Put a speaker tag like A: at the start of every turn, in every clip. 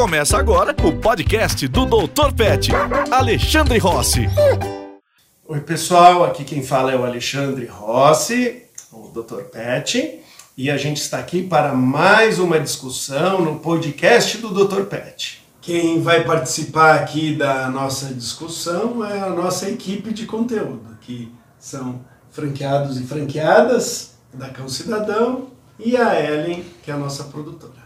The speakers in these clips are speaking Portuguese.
A: Começa agora o podcast do Dr. Pet, Alexandre Rossi.
B: Oi, pessoal, aqui quem fala é o Alexandre Rossi, o Dr. Pet, e a gente está aqui para mais uma discussão no podcast do Dr. Pet. Quem vai participar aqui da nossa discussão é a nossa equipe de conteúdo, que são franqueados e franqueadas da Cão Cidadão e a Ellen, que é a nossa produtora.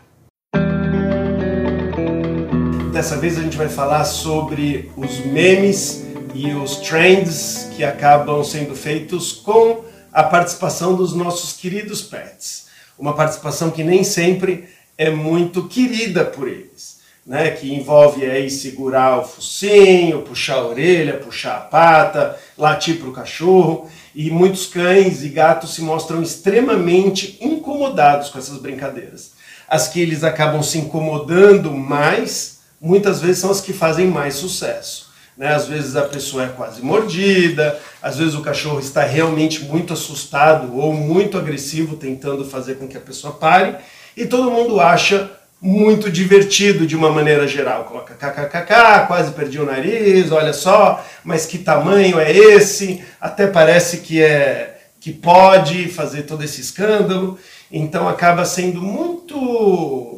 B: Dessa vez a gente vai falar sobre os memes e os trends que acabam sendo feitos com a participação dos nossos queridos pets. Uma participação que nem sempre é muito querida por eles, né? Que envolve aí segurar o focinho, puxar a orelha, puxar a pata, latir para o cachorro. E muitos cães e gatos se mostram extremamente incomodados com essas brincadeiras. As que eles acabam se incomodando mais muitas vezes são as que fazem mais sucesso. Né? Às vezes a pessoa é quase mordida, às vezes o cachorro está realmente muito assustado ou muito agressivo, tentando fazer com que a pessoa pare, e todo mundo acha muito divertido de uma maneira geral. Coloca kkkk, quase perdi o nariz, olha só, mas que tamanho é esse? Até parece que é que pode fazer todo esse escândalo. Então acaba sendo muito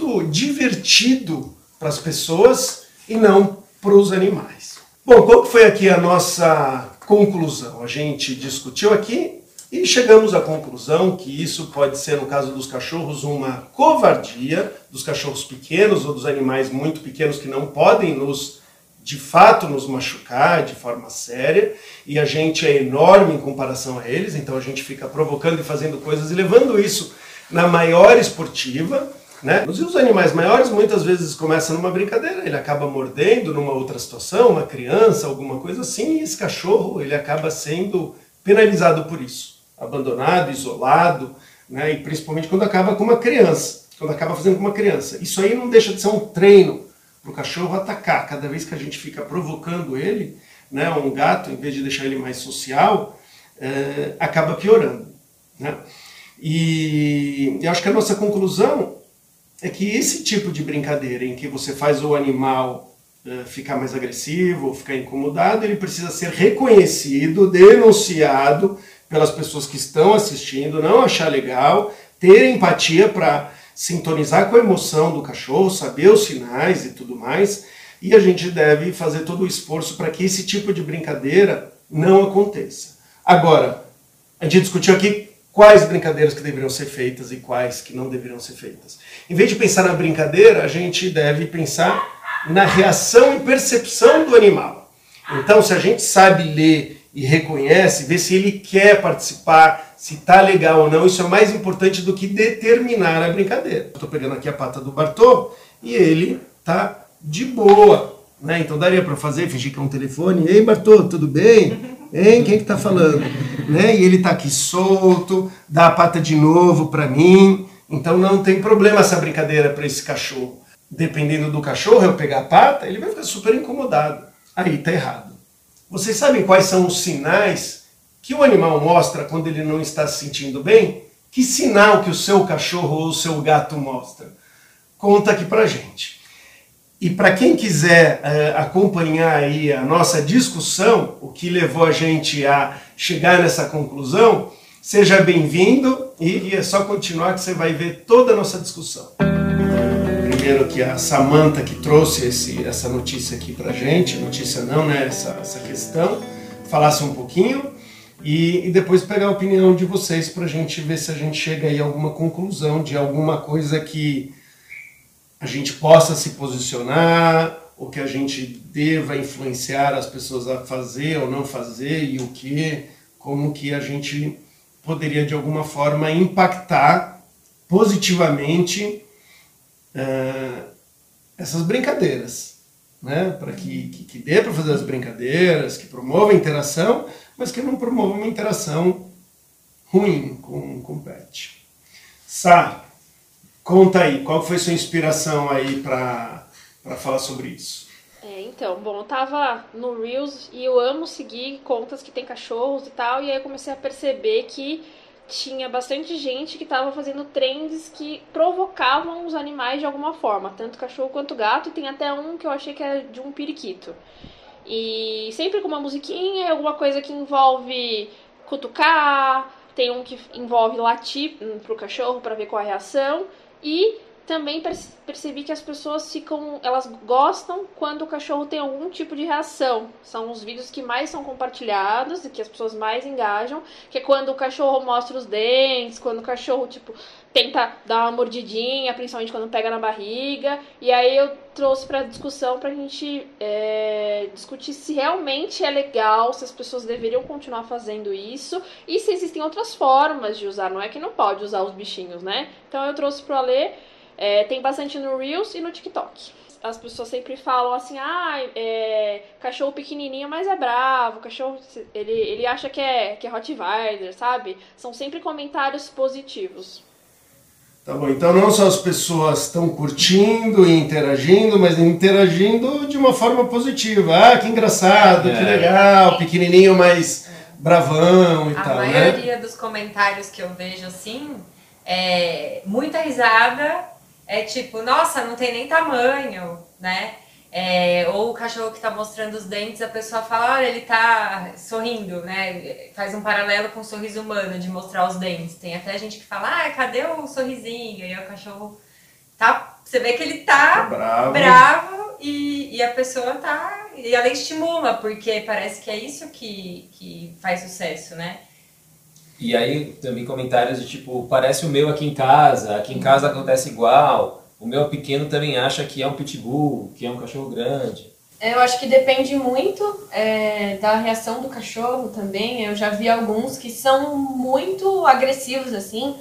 B: muito divertido para as pessoas e não para os animais. Bom, qual foi aqui a nossa conclusão? A gente discutiu aqui e chegamos à conclusão que isso pode ser, no caso dos cachorros, uma covardia dos cachorros pequenos ou dos animais muito pequenos que não podem nos, de fato, nos machucar de forma séria, e a gente é enorme em comparação a eles, então a gente fica provocando e fazendo coisas e levando isso na maior esportiva, né? Os animais maiores muitas vezes começam numa brincadeira, ele acaba mordendo numa outra situação, uma criança, alguma coisa assim, e esse cachorro ele acaba sendo penalizado por isso, abandonado, isolado, né? e principalmente quando acaba com uma criança, quando acaba fazendo com uma criança. Isso aí não deixa de ser um treino para o cachorro atacar. Cada vez que a gente fica provocando ele, né? um gato, em vez de deixar ele mais social, é, acaba piorando. Né? E eu acho que a nossa conclusão é que esse tipo de brincadeira em que você faz o animal uh, ficar mais agressivo ficar incomodado, ele precisa ser reconhecido, denunciado pelas pessoas que estão assistindo, não achar legal, ter empatia para sintonizar com a emoção do cachorro, saber os sinais e tudo mais, e a gente deve fazer todo o esforço para que esse tipo de brincadeira não aconteça. Agora, a gente discutiu aqui quais brincadeiras que deveriam ser feitas e quais que não deveriam ser feitas. Em vez de pensar na brincadeira, a gente deve pensar na reação e percepção do animal. Então, se a gente sabe ler e reconhece, vê se ele quer participar, se tá legal ou não, isso é mais importante do que determinar a brincadeira. Estou pegando aqui a pata do Bartô e ele tá de boa, né? Então daria para fazer, fingir que é um telefone. Ei, Bartô, tudo bem? Hein? Quem que tá falando? Né? E ele tá aqui solto, dá a pata de novo para mim. Então não tem problema essa brincadeira para esse cachorro. Dependendo do cachorro, eu pegar a pata, ele vai ficar super incomodado. Aí tá errado. Vocês sabem quais são os sinais que o animal mostra quando ele não está se sentindo bem? Que sinal que o seu cachorro ou o seu gato mostra? Conta aqui pra gente. E para quem quiser uh, acompanhar aí a nossa discussão, o que levou a gente a chegar nessa conclusão, seja bem-vindo e, é só continuar que você vai ver toda a nossa discussão. Primeiro que a Samantha que trouxe esse, essa notícia aqui para gente, notícia não, né, essa, essa questão, falasse um pouquinho e, e depois pegar a opinião de vocês para a gente ver se a gente chega aí a alguma conclusão de alguma coisa que a gente possa se posicionar, ou que a gente deva influenciar as pessoas a fazer ou não fazer, e o que, como que a gente poderia de alguma forma impactar positivamente uh, essas brincadeiras, né? para que, que, que dê para fazer as brincadeiras, que promova a interação, mas que não promova uma interação ruim com, o pet. Sá, Conta aí, qual foi sua inspiração aí para falar sobre isso?
C: É, então, bom, eu tava no Reels e eu amo seguir contas que tem cachorros e tal, e aí eu comecei a perceber que tinha bastante gente que estava fazendo trends que provocavam os animais de alguma forma, tanto cachorro quanto gato, e tem até um que eu achei que era de um periquito. E sempre com uma musiquinha, alguma coisa que envolve cutucar, tem um que envolve latir pro cachorro para ver qual a reação, e também percebi que as pessoas ficam, elas gostam quando o cachorro tem algum tipo de reação. São os vídeos que mais são compartilhados e que as pessoas mais engajam, que é quando o cachorro mostra os dentes, quando o cachorro tipo tenta dar uma mordidinha, principalmente quando pega na barriga. E aí eu trouxe para discussão para a gente é, discutir se realmente é legal, se as pessoas deveriam continuar fazendo isso e se existem outras formas de usar. Não é que não pode usar os bichinhos, né? Então eu trouxe para ler é, tem bastante no Reels e no TikTok. As pessoas sempre falam assim, ah, é, cachorro pequenininho, mas é bravo, cachorro, ele, ele acha que é, que é Rottweiler, sabe? São sempre comentários positivos.
B: Tá bom, então não só as pessoas estão curtindo e interagindo, mas interagindo de uma forma positiva. Ah, que engraçado, é. que legal, pequenininho, mas bravão e
D: a
B: tal,
D: né? A maioria dos comentários que eu vejo assim, é muita risada é tipo, nossa, não tem nem tamanho, né? É, ou o cachorro que está mostrando os dentes, a pessoa fala, olha, ele está sorrindo, né? Faz um paralelo com o sorriso humano de mostrar os dentes. Tem até gente que fala, ah, cadê o sorrisinho? E aí o cachorro tá. Você vê que ele tá,
B: tá bravo,
D: bravo e, e a pessoa tá. E ela estimula, porque parece que é isso que, que faz sucesso, né?
E: E aí também comentários de tipo, parece o meu aqui em casa, aqui em casa acontece igual. O meu pequeno também acha que é um pitbull, que é um cachorro grande.
F: Eu acho que depende muito é, da reação do cachorro também. Eu já vi alguns que são muito agressivos, assim.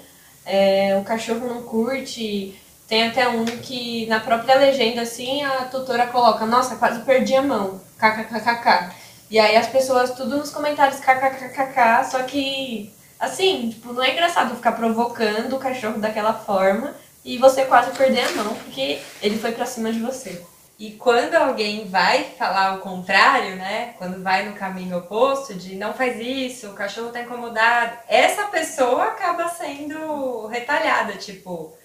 F: É, o cachorro não curte. Tem até um que na própria legenda, assim, a tutora coloca, nossa, quase perdi a mão. KKKKK. E aí as pessoas tudo nos comentários KKKKK, só que Assim, tipo, não é engraçado ficar provocando o cachorro daquela forma e você quase perder a mão porque ele foi pra cima de você.
D: E quando alguém vai falar o contrário, né? Quando vai no caminho oposto de não faz isso, o cachorro tá incomodado, essa pessoa acaba sendo retalhada, tipo,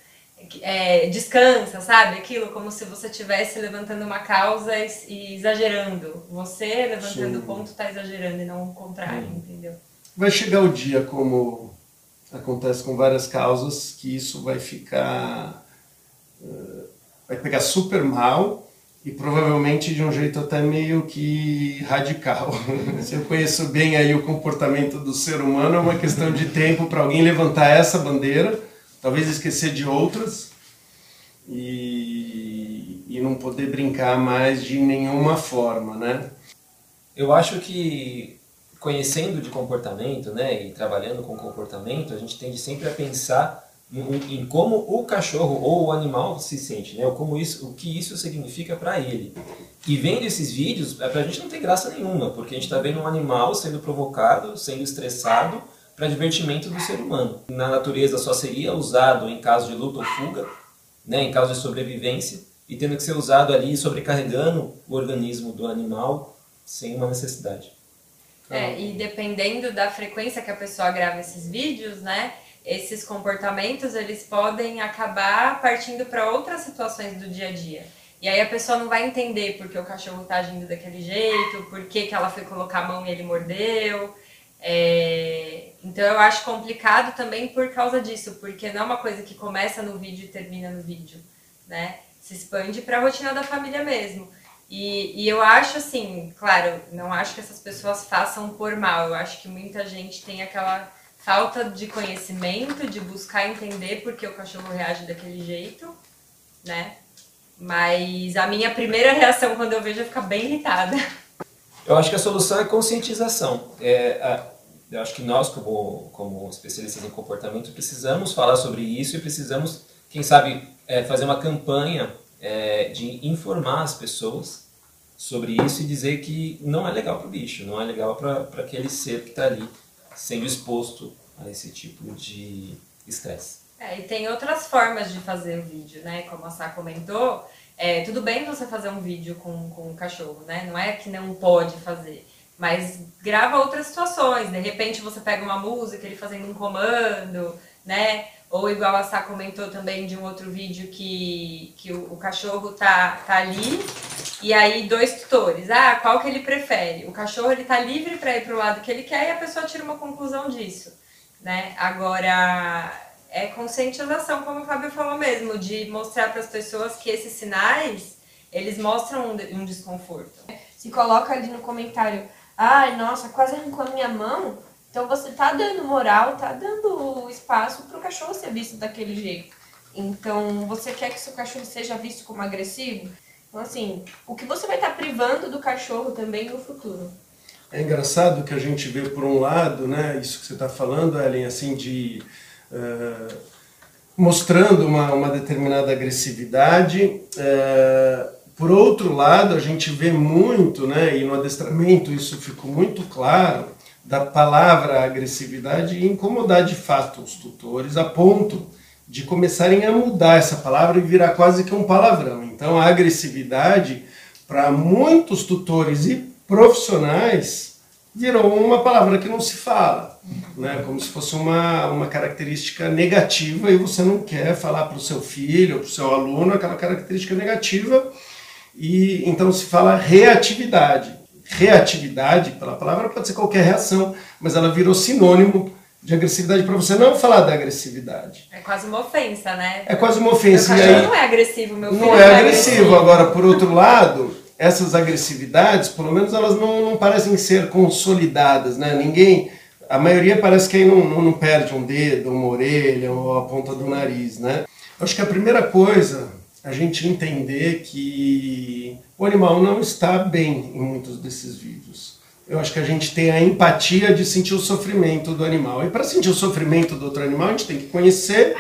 D: é, descansa, sabe? Aquilo como se você estivesse levantando uma causa e, exagerando. Você levantando o ponto tá exagerando e não o contrário, hum. entendeu?
B: Vai chegar o dia, como acontece com várias causas, que isso vai ficar. Uh, vai pegar super mal e provavelmente de um jeito até meio que radical. Se eu conheço bem aí o comportamento do ser humano, é uma questão de tempo para alguém levantar essa bandeira, talvez esquecer de outras e, e não poder brincar mais de nenhuma forma, né?
E: Eu acho que conhecendo de comportamento, né, e trabalhando com comportamento, a gente tende sempre a pensar em, em como o cachorro ou o animal se sente, né, ou como isso, o que isso significa para ele. E vendo esses vídeos, é, para a gente não tem graça nenhuma, porque a gente está vendo um animal sendo provocado, sendo estressado para divertimento do ser humano. Na natureza só seria usado em caso de luta ou fuga, né, em caso de sobrevivência, e tendo que ser usado ali sobrecarregando o organismo do animal sem uma necessidade.
D: É, e dependendo da frequência que a pessoa grava esses vídeos, né? Esses comportamentos eles podem acabar partindo para outras situações do dia a dia. E aí a pessoa não vai entender porque o cachorro está agindo daquele jeito, por que, que ela foi colocar a mão e ele mordeu. É... Então eu acho complicado também por causa disso, porque não é uma coisa que começa no vídeo e termina no vídeo, né? Se expande para a rotina da família mesmo. E, e eu acho assim, claro, não acho que essas pessoas façam por mal, eu acho que muita gente tem aquela falta de conhecimento, de buscar entender por que o cachorro reage daquele jeito, né? Mas a minha primeira reação quando eu vejo é ficar bem irritada.
E: Eu acho que a solução é conscientização. É, a, eu acho que nós, como, como especialistas em comportamento, precisamos falar sobre isso e precisamos, quem sabe, é, fazer uma campanha é, de informar as pessoas sobre isso e dizer que não é legal para o bicho, não é legal para aquele ser que está ali sendo exposto a esse tipo de estresse.
D: É, e tem outras formas de fazer o vídeo, né? Como a Sá comentou, é, tudo bem você fazer um vídeo com, com um cachorro, né? Não é que não pode fazer. mas grava outras situações. De repente você pega uma música, ele fazendo um comando, né? Ou igual a Sá comentou também de um outro vídeo que, que o, o, cachorro tá, tá ali e aí dois tutores. Ah, qual que ele prefere? O cachorro ele tá livre para ir para o lado que ele quer e a pessoa tira uma conclusão disso, né? Agora é conscientização, como o Fábio falou mesmo, de mostrar para as pessoas que esses sinais eles mostram um, um desconforto.
F: Se coloca ali no comentário, ai, nossa, quase arrancou a minha mão então você tá dando moral, tá dando espaço para o cachorro ser visto daquele jeito. Então você quer que seu cachorro seja visto como agressivo? Então assim, o que você vai estar tá privando do cachorro também no futuro?
B: É engraçado que a gente vê por um lado, né, isso que você está falando, Ellen, assim, de uh, mostrando uma, uma determinada agressividade. Uh, por outro lado, a gente vê muito, né, e no adestramento isso ficou muito claro, da palavra agressividade e incomodar de fato os tutores a ponto de começarem a mudar essa palavra e virar quase que um palavrão. Então a agressividade para muitos tutores e profissionais virou uma palavra que não se fala, né? Como se fosse uma, uma característica negativa e você não quer falar para o seu filho para o seu aluno aquela característica negativa e então se fala reatividade reatividade, pela palavra pode ser qualquer reação, mas ela virou sinônimo de agressividade para você não falar da agressividade.
D: É quase uma ofensa, né?
B: É quase uma ofensa.
D: Meu e aí, não é agressivo, meu filho.
B: Não é, é agressivo. agressivo. Agora, por outro lado, essas agressividades, pelo menos elas não, não parecem ser consolidadas, né? Ninguém, a maioria parece que aí não, não, não perde um dedo, uma orelha ou a ponta do nariz, né? Acho que a primeira coisa a gente entender que o animal não está bem em muitos desses vídeos. Eu acho que a gente tem a empatia de sentir o sofrimento do animal. E para sentir o sofrimento do outro animal, a gente tem que conhecer,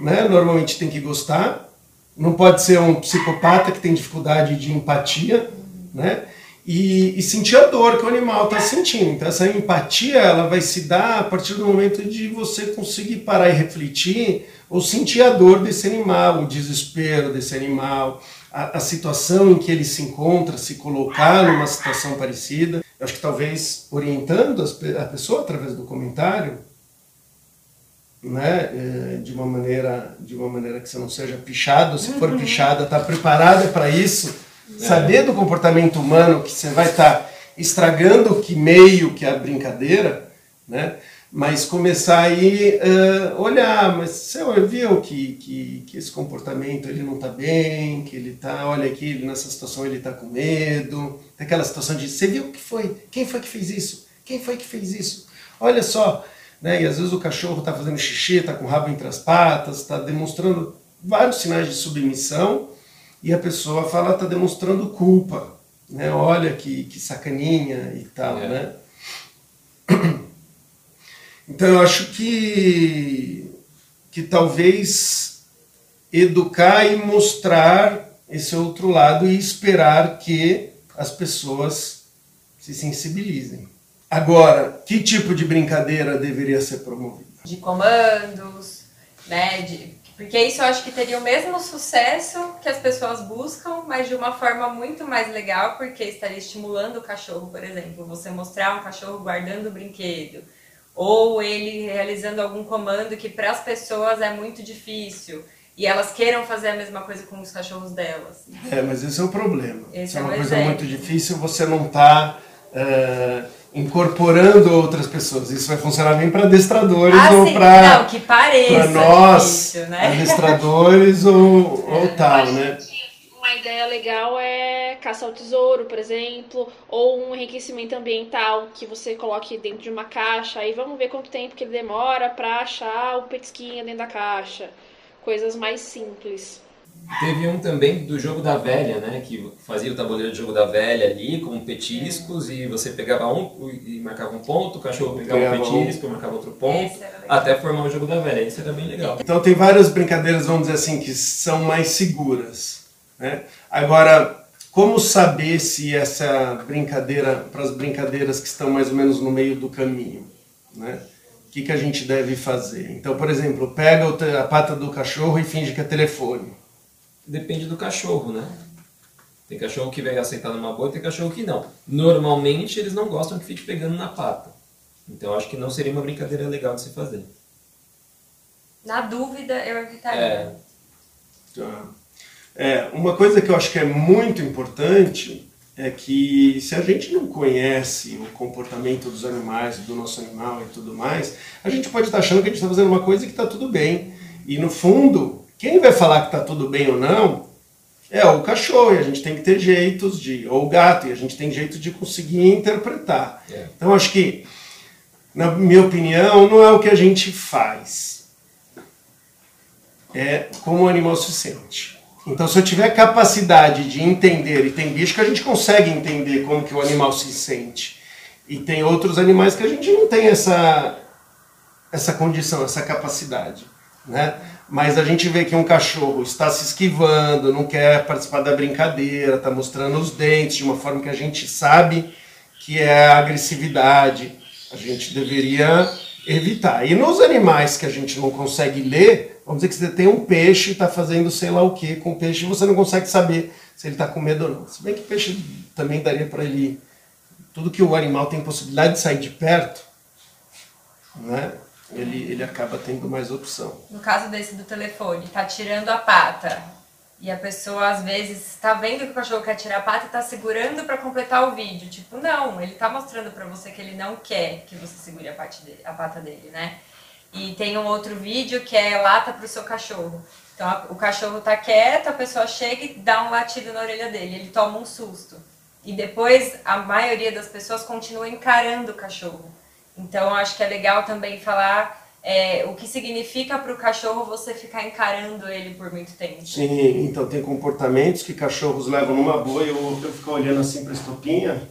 B: né? normalmente tem que gostar. Não pode ser um psicopata que tem dificuldade de empatia, né? E, e, sentir a dor que o animal está sentindo. Então, essa empatia ela vai se dar a partir do momento de você conseguir parar e refletir ou sentir a dor desse animal, o desespero desse animal, a, a situação em que ele se encontra, se colocar numa situação parecida. Eu acho que talvez orientando a pessoa através do comentário, né, é, de uma maneira de uma maneira que você não seja pichado, se for uhum. pichada, está preparada para isso, é. saber do comportamento humano que você vai estar tá estragando que meio que é a brincadeira, né? Mas começar aí uh, olhar, mas você viu que, que, que esse comportamento ele não está bem, que ele está, olha aqui, nessa situação ele está com medo, aquela situação de, você viu o que foi? Quem foi que fez isso? Quem foi que fez isso? Olha só, né? E às vezes o cachorro está fazendo xixi, está com o rabo entre as patas, está demonstrando vários sinais de submissão e a pessoa fala, está demonstrando culpa, né? Olha que, que sacaninha e tal, é. né? Então eu acho que, que talvez educar e mostrar esse outro lado e esperar que as pessoas se sensibilizem. Agora, que tipo de brincadeira deveria ser promovida?
D: De comandos, né? De, porque isso eu acho que teria o mesmo sucesso que as pessoas buscam, mas de uma forma muito mais legal, porque estaria estimulando o cachorro, por exemplo. Você mostrar um cachorro guardando o brinquedo, ou ele realizando algum comando que para as pessoas é muito difícil e elas queiram fazer a mesma coisa com os cachorros delas.
B: É, mas esse é o problema. Esse é, é uma coisa exemplo. muito difícil, você não está uh, é, incorporando outras pessoas. Isso vai funcionar bem para adestradores
D: ah,
B: ou para
D: não que pareça
B: nós, difícil, né? adestradores ou, ou tal, né?
C: uma ideia legal é caça ao tesouro, por exemplo, ou um enriquecimento ambiental que você coloque dentro de uma caixa. Aí vamos ver quanto tempo que ele demora para achar o petisquinho dentro da caixa. Coisas mais simples.
E: Teve um também do jogo da velha, né? Que fazia o tabuleiro de jogo da velha ali com petiscos é. e você pegava um e marcava um ponto, o cachorro pegava, pegava um petisco, um... marcava outro ponto, até formar o jogo da velha. Isso era bem legal.
B: Então tem várias brincadeiras, vamos dizer assim, que são mais seguras. Né? Agora, como saber se essa brincadeira, para as brincadeiras que estão mais ou menos no meio do caminho, né? O que, que a gente deve fazer? Então, por exemplo, pega a pata do cachorro e finge que é telefone.
E: Depende do cachorro, né? Tem cachorro que vai aceitar numa boa e tem cachorro que não. Normalmente eles não gostam que fique pegando na pata. Então acho que não seria uma brincadeira legal de se fazer.
D: Na dúvida, eu evitaria.
E: É,
B: Tá. É, uma coisa que eu acho que é muito importante é que se a gente não conhece o comportamento dos animais, do nosso animal e tudo mais, a gente pode estar achando que a gente está fazendo uma coisa que está tudo bem. E no fundo, quem vai falar que está tudo bem ou não é o cachorro, e a gente tem que ter jeitos de. ou o gato, e a gente tem jeito de conseguir interpretar.
E: É.
B: Então acho que, na minha opinião, não é o que a gente faz é como o animal se sente. Então, se eu tiver capacidade de entender, e tem bicho que a gente consegue entender como que o animal se sente, e tem outros animais que a gente não tem essa, essa condição, essa capacidade, né? Mas a gente vê que um cachorro está se esquivando, não quer participar da brincadeira, está mostrando os dentes de uma forma que a gente sabe que é agressividade. A gente deveria evitar. E nos animais que a gente não consegue ler, vamos dizer que você tem um peixe e está fazendo sei lá o que com o peixe e você não consegue saber se ele está com medo ou não. Se bem que peixe também daria para ele. Tudo que o animal tem possibilidade de sair de perto, né? Ele, ele acaba tendo mais opção.
D: No caso desse do telefone, tá tirando a pata. E a pessoa às vezes tá vendo que o cachorro quer tirar a pata e tá segurando para completar o vídeo. Tipo, não, ele tá mostrando para você que ele não quer que você segure a, parte dele, a pata dele, né? E tem um outro vídeo que é lata pro seu cachorro. Então a- o cachorro tá quieto, a pessoa chega e dá um latido na orelha dele, ele toma um susto. E depois a maioria das pessoas continua encarando o cachorro. Então acho que é legal também falar é, o que significa para o cachorro você ficar encarando ele por muito tempo.
B: Sim, então tem comportamentos que cachorros levam numa boa e eu, eu fico olhando assim para a estopinha.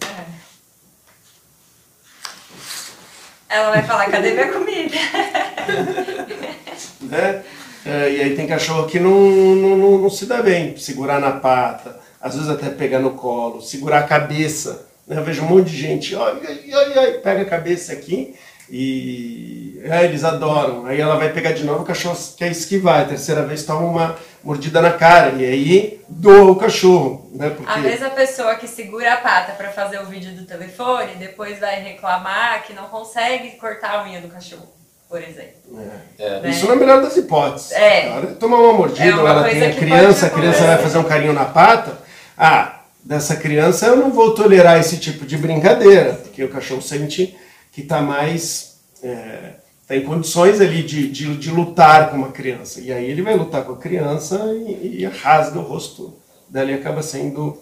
D: Ela vai falar, cadê minha comida?
B: né? É, e aí tem cachorro que não, não, não, não se dá bem, segurar na pata, às vezes até pegar no colo, segurar a cabeça. né? Eu vejo um monte de gente, ai, ai, ai, ai, pega a cabeça aqui e é, eles adoram. Aí ela vai pegar de novo, o cachorro quer esquivar, a terceira vez toma uma mordida na cara e aí doa o cachorro, né? Porque
D: a pessoa que segura a pata para fazer o vídeo do telefone, depois vai reclamar que não consegue cortar a unha do cachorro, por exemplo.
B: É.
D: Né?
B: Isso na melhor das hipóteses.
D: É.
B: Tomar uma mordida,
D: É uma
B: ela tem a criança, a criança vai fazer um carinho na pata. Ah, dessa criança eu não vou tolerar esse tipo de brincadeira, porque o cachorro sente que está mais. Está em condições ali de, de, de lutar com uma criança. E aí ele vai lutar com a criança e, e rasga o rosto dela e acaba sendo,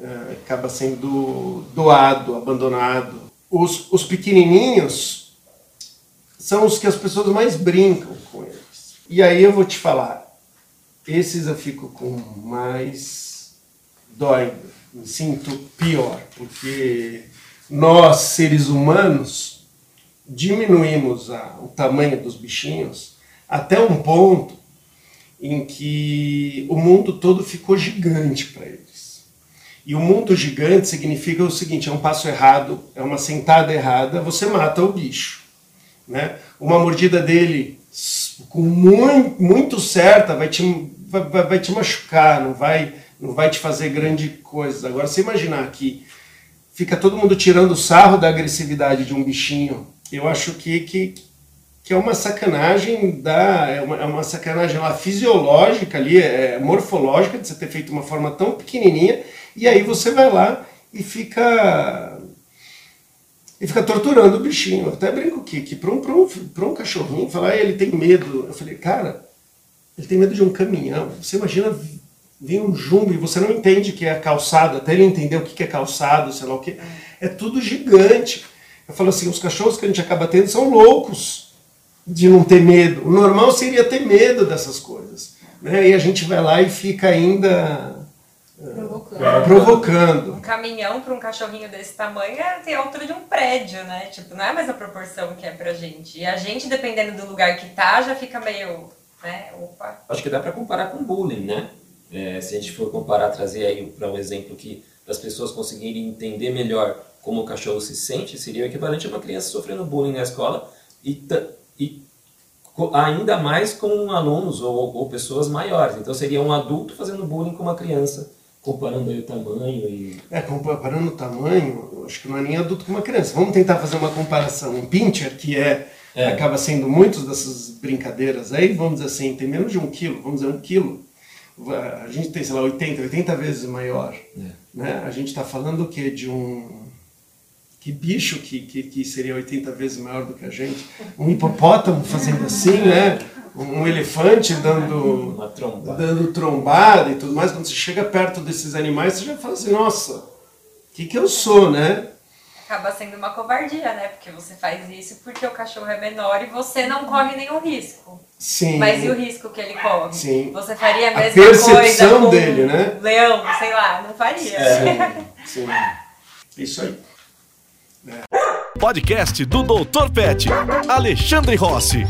B: eh, acaba sendo doado, abandonado. Os, os pequenininhos são os que as pessoas mais brincam com eles. E aí eu vou te falar, esses eu fico com mais dói, me sinto pior, porque nós, seres humanos, diminuímos a- o tamanho dos bichinhos até um ponto em que o mundo todo ficou gigante para eles. E o mundo gigante significa o seguinte: é um passo errado, é uma sentada errada, você mata o bicho né? Uma mordida dele com muito, muito certa vai te, vai, vai- te machucar, não vai, não vai te fazer grande coisa. Agora, você imaginar que fica todo mundo tirando sarro da agressividade de um bichinho, eu acho que, que, que é uma sacanagem da é uma, é uma sacanagem lá fisiológica ali, é, morfológica de você ter feito uma forma tão pequenininha e aí você vai lá e fica e fica torturando o bichinho. Eu até brinco que, que para um, um, um cachorrinho, falar, "Ah, ele tem medo. Eu falei, cara, ele tem medo de um caminhão. Você imagina vir um jumbo e você não entende que é calçado, até ele entender o que é calçado, sei lá o que. É tudo gigante. Eu falo assim, os cachorros que a gente acaba tendo são loucos de não ter medo. O normal seria ter medo dessas coisas. Né? E a gente vai lá e fica ainda
F: Provocando.
B: provocando.
D: Um caminhão para um cachorrinho desse tamanho é, tem a altura de um prédio, né? Tipo, não é a mesma proporção que é pra gente. E a gente, dependendo do lugar que tá, já fica meio, né? Opa.
E: Acho que dá para comparar com bullying, né? É, se a gente for comparar, trazer aí para um exemplo que as pessoas conseguirem entender melhor como o cachorro se sente, seria o equivalente a uma criança sofrendo bullying na escola e, e ainda mais com alunos ou, ou pessoas maiores. Então seria um adulto fazendo bullying com uma criança comparando aí o tamanho e.
B: É, comparando o tamanho, acho que não é nem adulto com uma criança. Vamos tentar fazer uma comparação. Um pincher, que é,
E: É.
B: acaba sendo muitas dessas brincadeiras aí, vamos dizer assim, tem menos de um quilo, vamos dizer um quilo. A gente tem, sei lá, 80, 80 vezes maior. Né? A gente está falando o quê? De um. Que bicho que, que, que seria 80 vezes maior do que a gente? Um hipopótamo fazendo assim, né? Um elefante dando
E: Uma tromba.
B: dando trombada e tudo mais, quando você chega perto desses animais, você já fala assim, nossa, o que, que eu sou, né?
D: Acaba sendo uma covardia, né? Porque você faz isso porque o cachorro é menor e você não corre nenhum risco.
B: Sim.
D: Mas e o risco que ele corre?
B: Sim.
D: Você faria a
B: A
D: mesma
B: percepção
D: coisa com
B: dele, né?
D: um leão, sei lá, não faria.
B: Sim, sim. Isso aí.
A: Podcast do Dr. Pet. Alexandre Rossi.